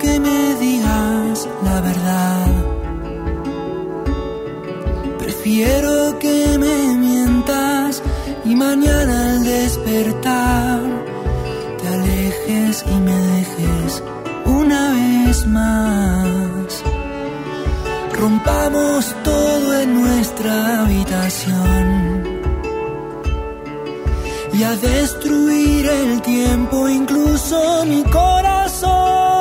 que me digas la verdad. Prefiero que me mientas y mañana al despertar te alejes y me dejes una vez más. Rompamos todo en nuestra habitación y a destruir el tiempo, incluso mi corazón.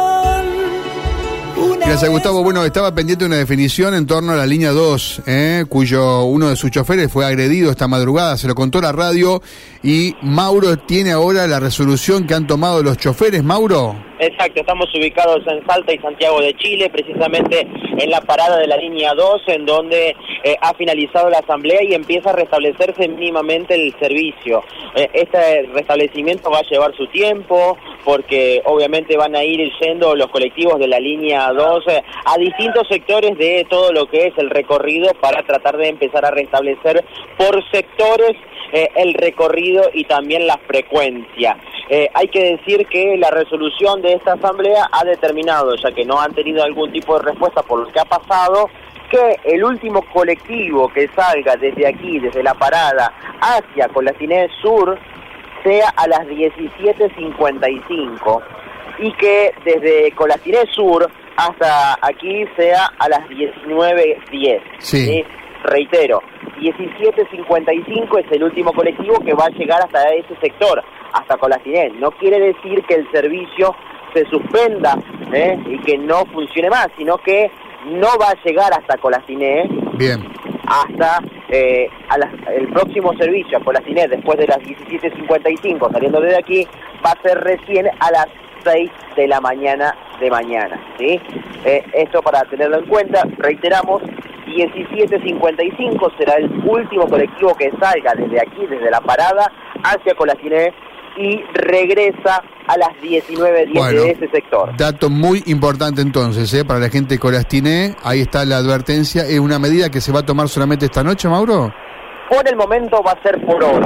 Gracias, Gustavo. Bueno, estaba pendiente una definición en torno a la línea 2, ¿eh? cuyo uno de sus choferes fue agredido esta madrugada, se lo contó la radio, y Mauro tiene ahora la resolución que han tomado los choferes. Mauro. Exacto, estamos ubicados en Salta y Santiago de Chile, precisamente en la parada de la línea 2, en donde eh, ha finalizado la asamblea y empieza a restablecerse mínimamente el servicio. Eh, este restablecimiento va a llevar su tiempo, porque obviamente van a ir yendo los colectivos de la línea 2 eh, a distintos sectores de todo lo que es el recorrido para tratar de empezar a restablecer por sectores el recorrido y también la frecuencia. hay que decir que la resolución de esta asamblea ha determinado, ya que no han tenido algún tipo de respuesta por lo que ha pasado, que el último colectivo que salga desde aquí, desde la parada, hacia Colaciné Sur, sea a las 17.55 y que desde Colaciné Sur hasta aquí sea a las 19.10. Sí. Reitero, 17.55 es el último colectivo que va a llegar hasta ese sector, hasta Colaciné. No quiere decir que el servicio se suspenda ¿eh? y que no funcione más, sino que no va a llegar hasta Colaciné. Bien. Hasta eh, el próximo servicio a Colaciné, después de las 17.55, saliendo desde aquí, va a ser recién a las 6 de la mañana de mañana. ¿sí? Eh, esto para tenerlo en cuenta, reiteramos, 17.55 será el último colectivo que salga desde aquí, desde la parada, hacia Colaciné y regresa a las 19.10 de ese sector. Dato muy importante entonces, ¿eh? para la gente de Colastiné, ahí está la advertencia, ¿es una medida que se va a tomar solamente esta noche, Mauro? Por el momento va a ser por hoy.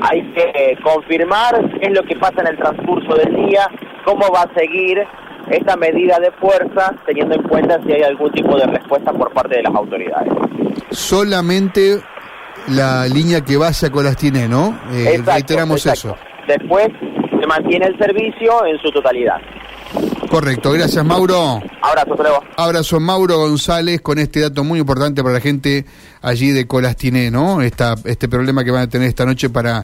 Hay que confirmar qué es lo que pasa en el transcurso del día, cómo va a seguir esta medida de fuerza, teniendo en cuenta si hay algún tipo de respuesta por parte de las autoridades. Solamente la línea que vaya a Colastiné, ¿no? Eh, reiteramos eso. Después se mantiene el servicio en su totalidad. Correcto, gracias Mauro. Abrazo, luego. Abrazo Mauro González con este dato muy importante para la gente allí de Colastiné, ¿no? Esta, este problema que van a tener esta noche para